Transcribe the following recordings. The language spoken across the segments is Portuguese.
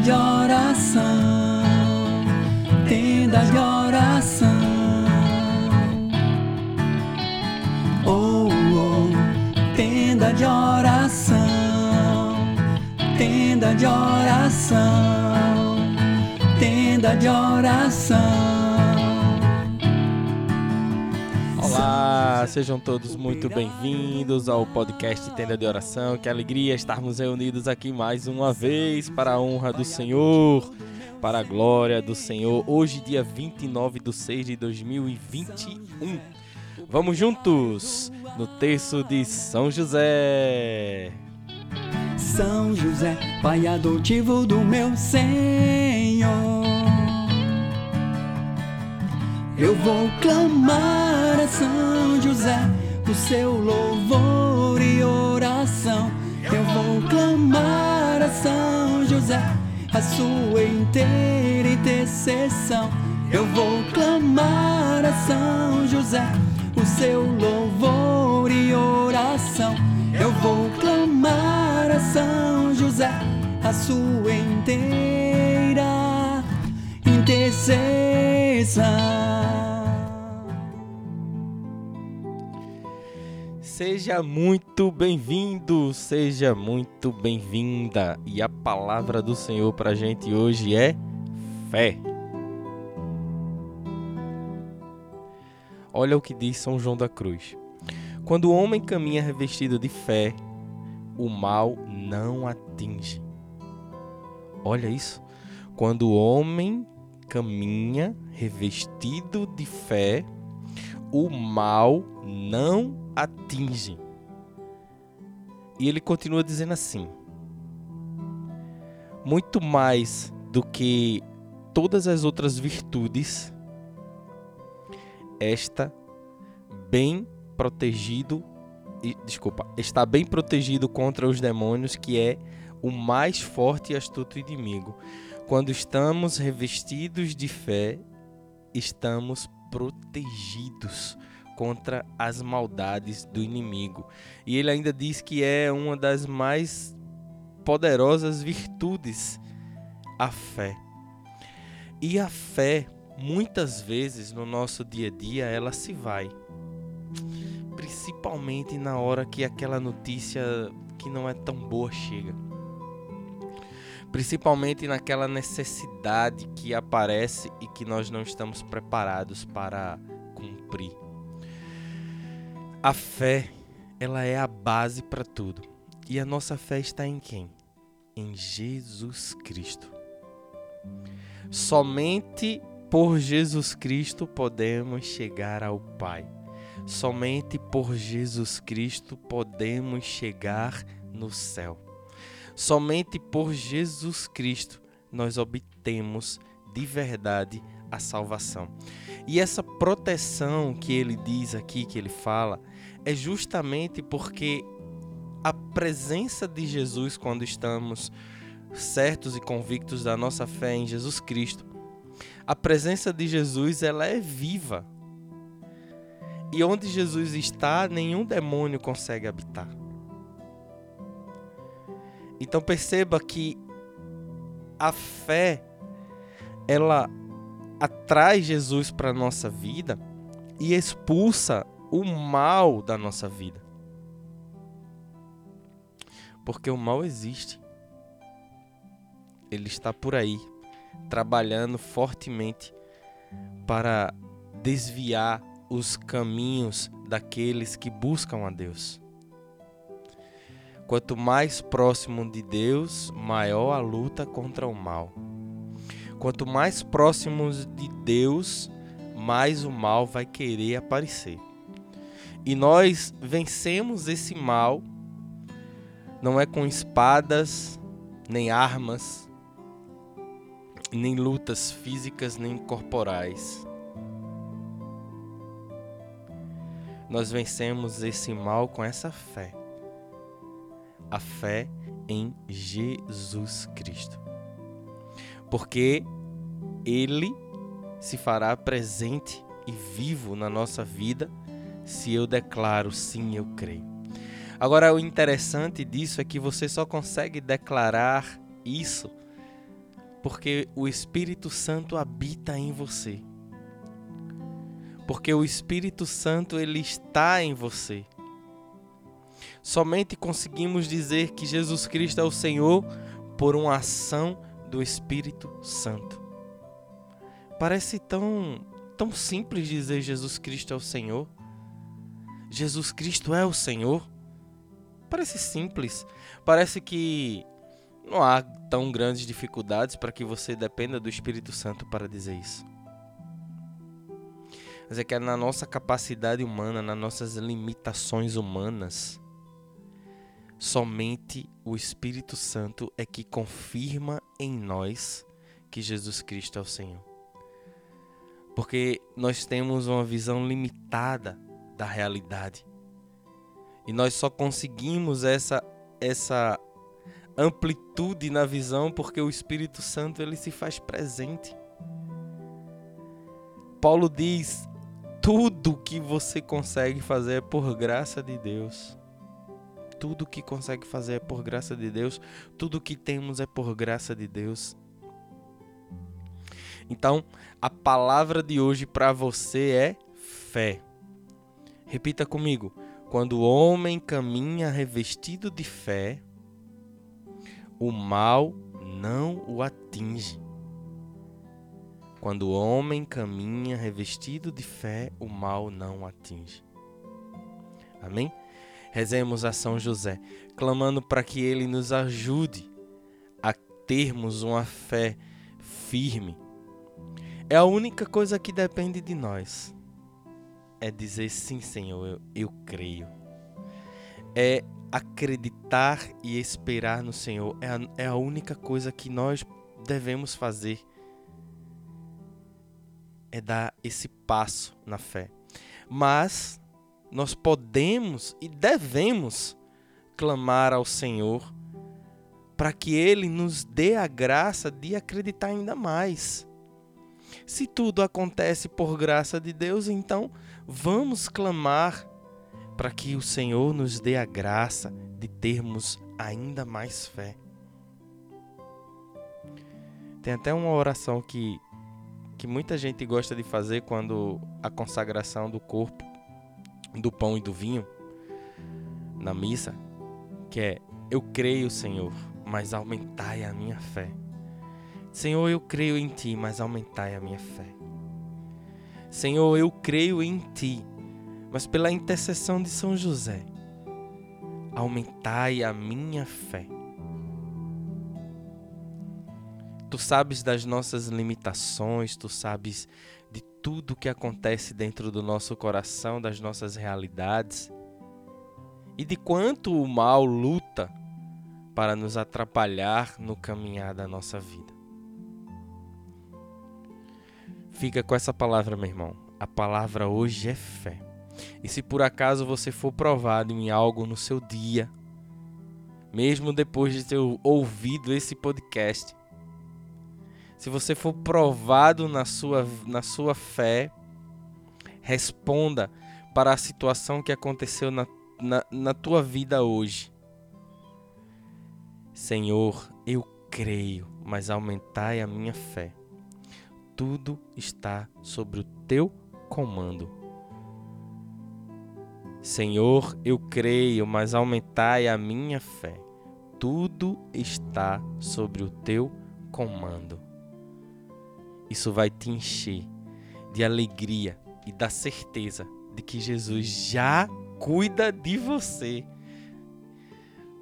de oração, sejam todos muito bem-vindos ao podcast Tenda de Oração. Que alegria estarmos reunidos aqui mais uma vez para a honra do Senhor, para a glória do Senhor. Hoje, dia 29 de 6 de 2021. Vamos juntos no terço de São José. São José, pai adotivo do meu Senhor. Eu vou clamar São José o seu louvor e oração. Eu vou clamar a São José a sua inteira intercessão. Eu vou clamar a São José o seu louvor e oração. Eu vou clamar a São José a sua inteira intercessão. Seja muito bem-vindo, seja muito bem-vinda. E a palavra do Senhor para a gente hoje é fé. Olha o que diz São João da Cruz. Quando o homem caminha revestido de fé, o mal não atinge. Olha isso. Quando o homem caminha revestido de fé, o mal não atinge. E ele continua dizendo assim: muito mais do que todas as outras virtudes, esta bem protegido, desculpa, está bem protegido contra os demônios, que é o mais forte e astuto inimigo. Quando estamos revestidos de fé, estamos protegidos contra as maldades do inimigo. E ele ainda diz que é uma das mais poderosas virtudes a fé. E a fé, muitas vezes no nosso dia a dia, ela se vai. Principalmente na hora que aquela notícia que não é tão boa chega principalmente naquela necessidade que aparece e que nós não estamos preparados para cumprir. A fé, ela é a base para tudo. E a nossa fé está em quem? Em Jesus Cristo. Somente por Jesus Cristo podemos chegar ao Pai. Somente por Jesus Cristo podemos chegar no céu. Somente por Jesus Cristo nós obtemos de verdade a salvação. E essa proteção que ele diz aqui, que ele fala, é justamente porque a presença de Jesus quando estamos certos e convictos da nossa fé em Jesus Cristo, a presença de Jesus ela é viva. E onde Jesus está, nenhum demônio consegue habitar. Então perceba que a fé ela atrai Jesus para nossa vida e expulsa o mal da nossa vida. Porque o mal existe. Ele está por aí, trabalhando fortemente para desviar os caminhos daqueles que buscam a Deus. Quanto mais próximo de Deus, maior a luta contra o mal. Quanto mais próximos de Deus, mais o mal vai querer aparecer. E nós vencemos esse mal não é com espadas, nem armas, nem lutas físicas nem corporais. Nós vencemos esse mal com essa fé a fé em Jesus Cristo. Porque Ele se fará presente e vivo na nossa vida se eu declaro sim, eu creio. Agora, o interessante disso é que você só consegue declarar isso Porque o Espírito Santo habita em você. Porque o Espírito Santo ele está em você. Somente conseguimos dizer que Jesus Cristo é o Senhor por uma ação do Espírito Santo. Parece tão tão simples dizer Jesus Cristo é o Senhor. Jesus Cristo é o Senhor. Parece simples. Parece que não há tão grandes dificuldades para que você dependa do Espírito Santo para dizer isso. Mas é que é na nossa capacidade humana, nas nossas limitações humanas, somente o Espírito Santo é que confirma em nós que Jesus Cristo é o Senhor. Porque nós temos uma visão limitada da realidade. E nós só conseguimos essa essa amplitude na visão porque o Espírito Santo ele se faz presente. Paulo diz: tudo que você consegue fazer é por graça de Deus. Tudo que consegue fazer é por graça de Deus. Tudo que temos é por graça de Deus. Então, a palavra de hoje para você é fé. Repita comigo. Quando o homem caminha revestido de fé, o mal não o atinge. Quando o homem caminha revestido de fé, o mal não o atinge. Amém? Rezemos a São José, clamando para que ele nos ajude a termos uma fé firme. É a única coisa que depende de nós é dizer sim, Senhor, eu, eu creio. É acreditar e esperar no Senhor. É a, é a única coisa que nós devemos fazer. É dar esse passo na fé. Mas nós podemos e devemos clamar ao Senhor para que Ele nos dê a graça de acreditar ainda mais. Se tudo acontece por graça de Deus, então vamos clamar para que o Senhor nos dê a graça de termos ainda mais fé. Tem até uma oração que, que muita gente gosta de fazer quando a consagração do corpo, do pão e do vinho na missa, que é: Eu creio, Senhor, mas aumentai a minha fé. Senhor, eu creio em ti, mas aumentai a minha fé. Senhor, eu creio em ti, mas pela intercessão de São José, aumentai a minha fé. Tu sabes das nossas limitações, tu sabes de tudo que acontece dentro do nosso coração, das nossas realidades e de quanto o mal luta para nos atrapalhar no caminhar da nossa vida. Fica com essa palavra, meu irmão. A palavra hoje é fé. E se por acaso você for provado em algo no seu dia, mesmo depois de ter ouvido esse podcast, se você for provado na sua, na sua fé, responda para a situação que aconteceu na, na, na tua vida hoje. Senhor, eu creio, mas aumentai a minha fé tudo está sobre o teu comando. Senhor, eu creio, mas aumentai a minha fé. Tudo está sobre o teu comando. Isso vai te encher de alegria e da certeza de que Jesus já cuida de você.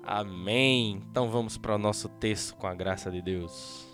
Amém. Então vamos para o nosso texto com a graça de Deus.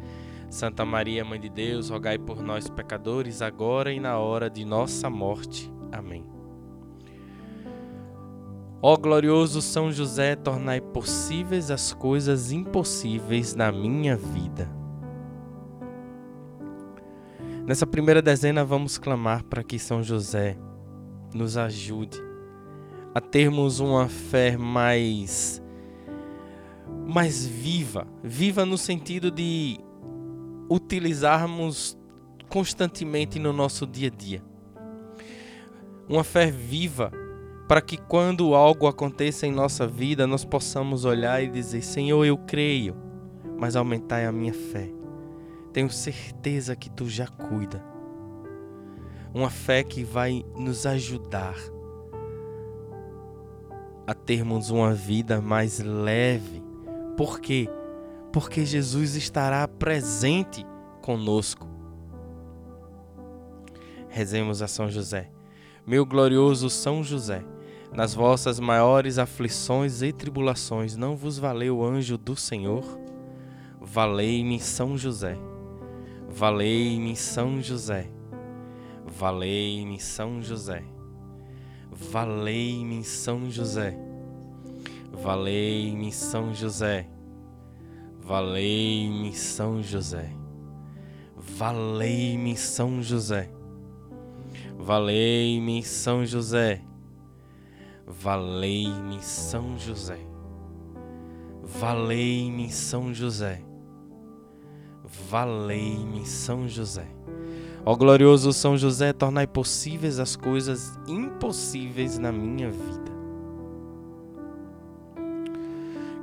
Santa Maria, Mãe de Deus, rogai por nós, pecadores, agora e na hora de nossa morte. Amém. Ó glorioso São José, tornai possíveis as coisas impossíveis na minha vida. Nessa primeira dezena, vamos clamar para que São José nos ajude a termos uma fé mais mais viva, viva no sentido de utilizarmos constantemente no nosso dia a dia. Uma fé viva para que quando algo aconteça em nossa vida, nós possamos olhar e dizer: Senhor, eu creio, mas aumentai a minha fé. Tenho certeza que tu já cuida. Uma fé que vai nos ajudar a termos uma vida mais leve. Por quê? Porque Jesus estará presente conosco. Rezemos a São José. Meu glorioso São José, nas vossas maiores aflições e tribulações, não vos valeu o anjo do Senhor? Valei-me São José. Valei-me São José. Valei-me São José. Valei-me São José. Valei-me São José. Valei-me São José. Valei-me São José. Valei-me São José. Valei-me São José. Valei-me São José. Valei-me São José. Ó glorioso São José, tornai possíveis as coisas impossíveis na minha vida.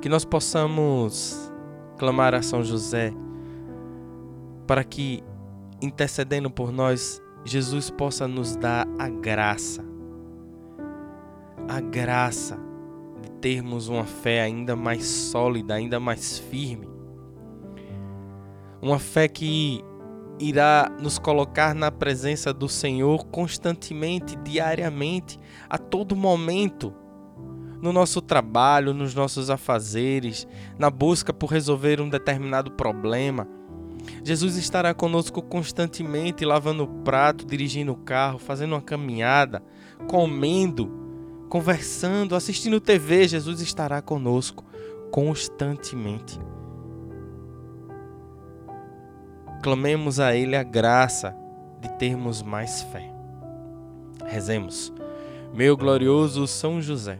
Que nós possamos clamar a São José para que, intercedendo por nós, Jesus possa nos dar a graça, a graça de termos uma fé ainda mais sólida, ainda mais firme. Uma fé que irá nos colocar na presença do Senhor constantemente, diariamente, a todo momento, no nosso trabalho, nos nossos afazeres, na busca por resolver um determinado problema. Jesus estará conosco constantemente, lavando o prato, dirigindo o carro, fazendo uma caminhada, comendo, conversando, assistindo TV. Jesus estará conosco constantemente. Clamemos a Ele a graça de termos mais fé. Rezemos, meu glorioso São José,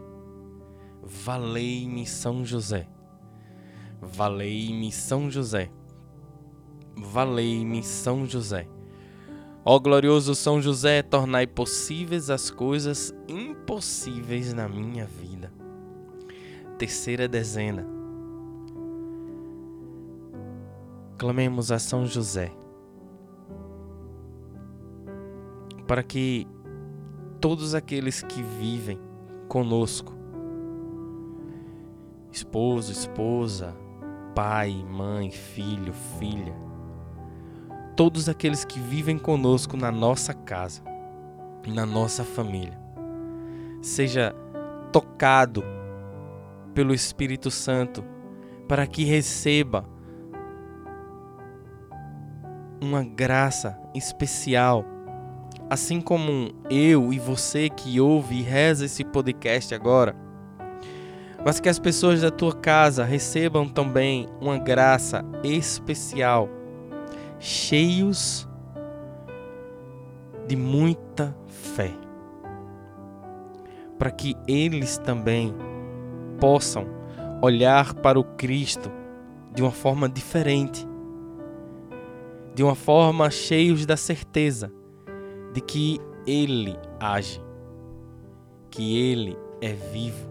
Valei-me São José. Valei-me São José. Valei-me São José. Ó glorioso São José, tornai possíveis as coisas impossíveis na minha vida. Terceira dezena Clamemos a São José para que todos aqueles que vivem conosco, esposo, esposa, pai, mãe, filho, filha, todos aqueles que vivem conosco na nossa casa, na nossa família. Seja tocado pelo Espírito Santo para que receba uma graça especial. Assim como eu e você que ouve e reza esse podcast agora, mas que as pessoas da tua casa recebam também uma graça especial, cheios de muita fé, para que eles também possam olhar para o Cristo de uma forma diferente, de uma forma cheios da certeza de que Ele age, que Ele é vivo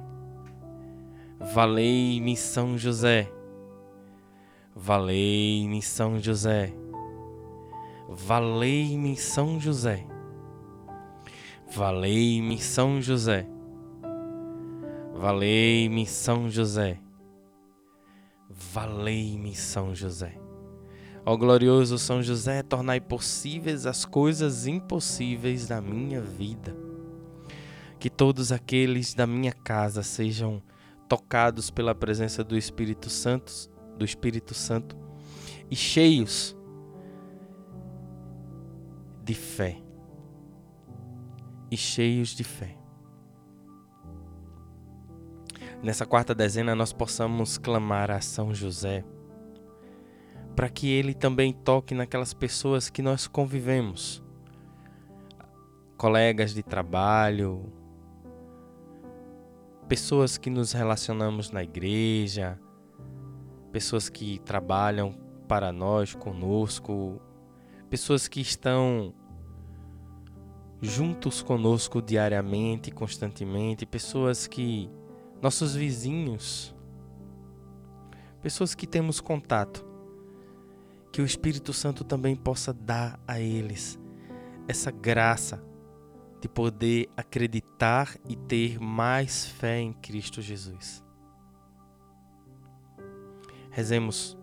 Valei-me, São José. Valei-me, São José. Valei-me, São José. Valei-me, São José. Valei-me, São José. Valei-me, São José. Ó glorioso São José, tornai possíveis as coisas impossíveis da minha vida. Que todos aqueles da minha casa sejam tocados pela presença do Espírito Santo, do Espírito Santo e cheios de fé e cheios de fé. Nessa quarta dezena, nós possamos clamar a São José para que ele também toque naquelas pessoas que nós convivemos, colegas de trabalho, pessoas que nos relacionamos na igreja, pessoas que trabalham para nós, conosco, pessoas que estão juntos conosco diariamente, constantemente, pessoas que nossos vizinhos, pessoas que temos contato, que o Espírito Santo também possa dar a eles essa graça de poder acreditar e ter mais fé em Cristo Jesus. Rezemos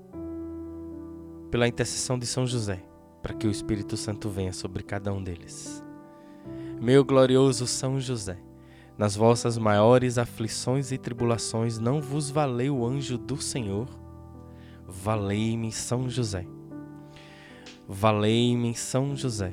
pela intercessão de São José, para que o Espírito Santo venha sobre cada um deles. Meu glorioso São José, nas vossas maiores aflições e tribulações não vos valeu o anjo do Senhor? Valei-me São José. Valei-me São José.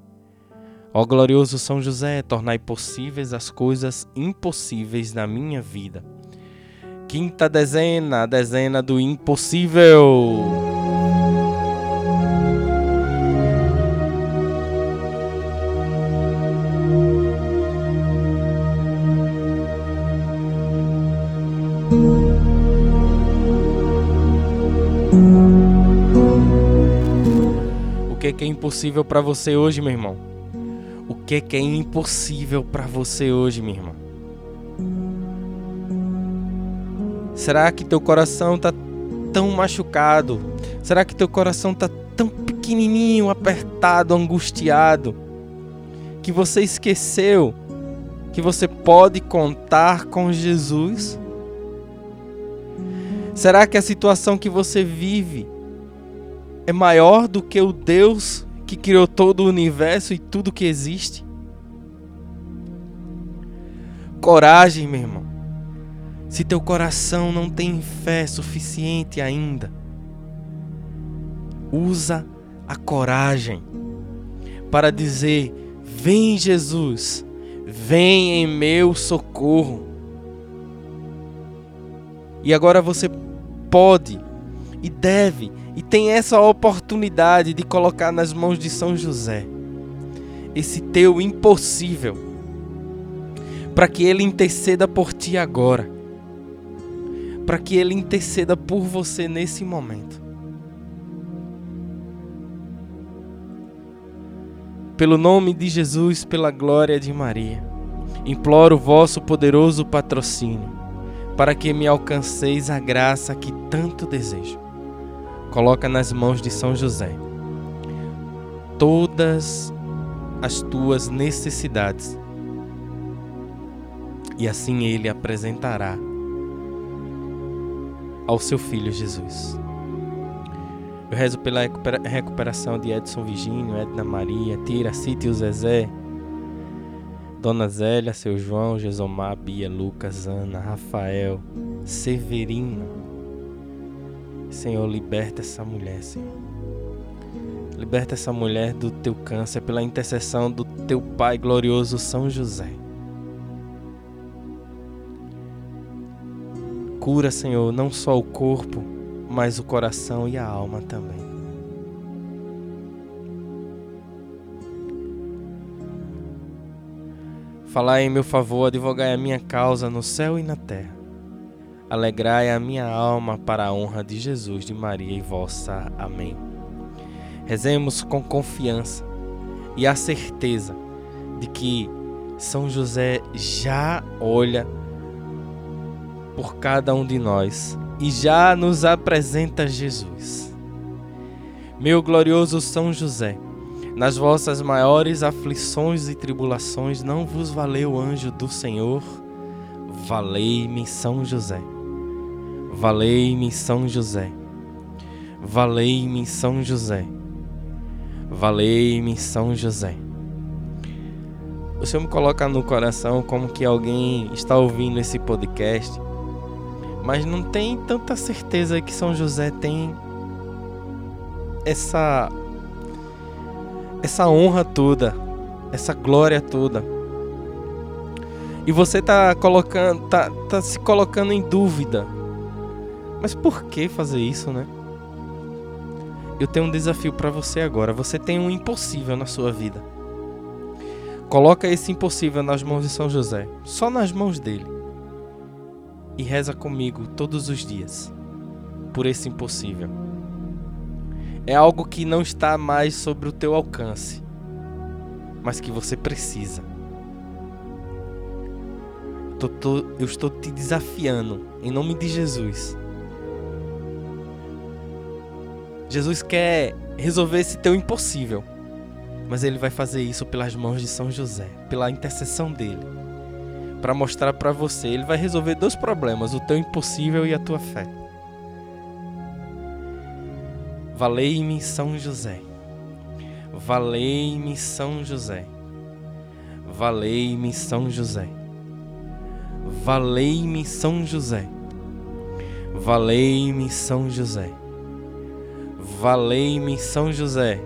Ó glorioso São José, tornai possíveis as coisas impossíveis na minha vida. Quinta dezena, a dezena do impossível. O que é, que é impossível para você hoje, meu irmão? Que é impossível para você hoje, minha irmã? Será que teu coração tá tão machucado? Será que teu coração tá tão pequenininho, apertado, angustiado, que você esqueceu que você pode contar com Jesus? Será que a situação que você vive é maior do que o Deus que criou todo o universo e tudo que existe? Coragem, meu irmão. Se teu coração não tem fé suficiente ainda, usa a coragem para dizer: Vem, Jesus, vem em meu socorro. E agora você pode e deve e tem essa oportunidade de colocar nas mãos de São José esse teu impossível, para que ele interceda por ti agora, para que ele interceda por você nesse momento. Pelo nome de Jesus, pela glória de Maria, imploro o vosso poderoso patrocínio, para que me alcanceis a graça que tanto desejo coloca nas mãos de São José todas as tuas necessidades. E assim ele apresentará ao seu filho Jesus. Eu rezo pela recuperação de Edson Virgínio, Edna Maria, Tira, Cítio Zezé, Dona Zélia, seu João, Jesomar, Bia, Lucas, Ana, Rafael, Severino, Senhor, liberta essa mulher, Senhor. Liberta essa mulher do teu câncer pela intercessão do teu Pai glorioso São José. Cura, Senhor, não só o corpo, mas o coração e a alma também. Falai em meu favor, advogai a minha causa no céu e na terra. Alegrai a minha alma para a honra de Jesus, de Maria e vossa. Amém. Rezemos com confiança e a certeza de que São José já olha por cada um de nós e já nos apresenta Jesus. Meu glorioso São José, nas vossas maiores aflições e tribulações, não vos valeu o anjo do Senhor? Valei-me, São José. Valei-me São José. Valei-me São José. Valei-me São José. O Senhor me coloca no coração como que alguém está ouvindo esse podcast, mas não tem tanta certeza que São José tem essa essa honra toda, essa glória toda. E você está colocando, tá, tá se colocando em dúvida mas por que fazer isso, né? Eu tenho um desafio para você agora. Você tem um impossível na sua vida. Coloca esse impossível nas mãos de São José, só nas mãos dele. E reza comigo todos os dias por esse impossível. É algo que não está mais sobre o teu alcance, mas que você precisa. Eu estou te desafiando, em nome de Jesus, Jesus quer resolver esse teu impossível. Mas ele vai fazer isso pelas mãos de São José, pela intercessão dele. Para mostrar para você, ele vai resolver dois problemas, o teu impossível e a tua fé. Valei-me São José. Valei-me São José. Valei-me São José. Valei-me São José. Valei-me São José. Valei-me São José.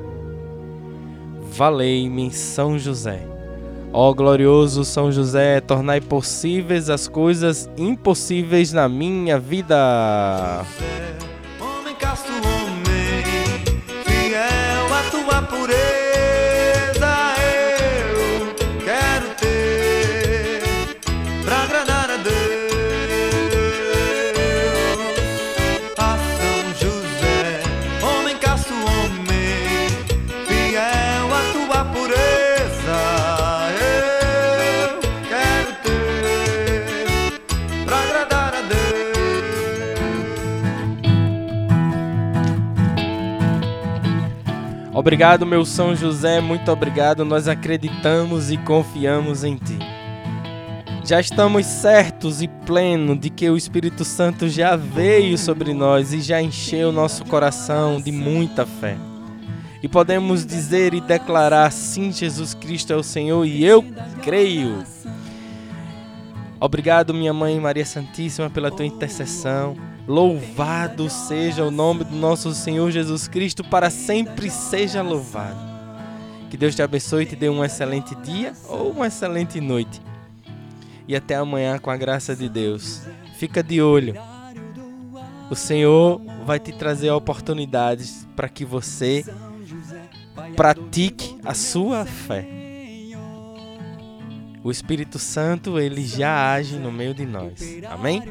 Valei-me São José. Ó glorioso São José, tornai possíveis as coisas impossíveis na minha vida. Homem Obrigado, meu São José, muito obrigado. Nós acreditamos e confiamos em Ti. Já estamos certos e plenos de que o Espírito Santo já veio sobre nós e já encheu nosso coração de muita fé. E podemos dizer e declarar: sim, Jesus Cristo é o Senhor e eu creio. Obrigado, minha mãe Maria Santíssima, pela tua intercessão. Louvado seja o nome do nosso Senhor Jesus Cristo, para sempre seja louvado. Que Deus te abençoe e te dê um excelente dia ou uma excelente noite. E até amanhã com a graça de Deus. Fica de olho. o Senhor vai te trazer oportunidades para que você pratique a sua fé. O Espírito Santo, ele já age no meio de nós. Amém?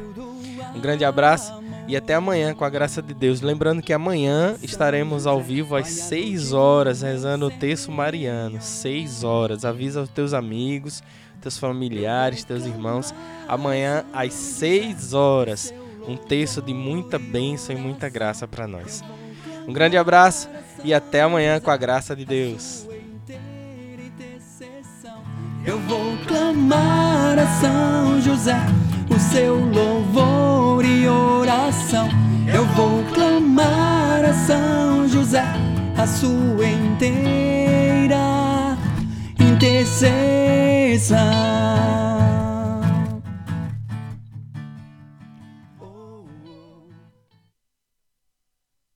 Um grande abraço e até amanhã com a graça de Deus. Lembrando que amanhã estaremos ao vivo às 6 horas rezando o texto mariano. 6 horas. Avisa os teus amigos, teus familiares, teus irmãos. Amanhã às 6 horas um texto de muita bênção e muita graça para nós. Um grande abraço e até amanhã com a graça de Deus. Eu vou clamar a São José o seu louvor e oração. Eu vou clamar a São José a sua inteira intercessão.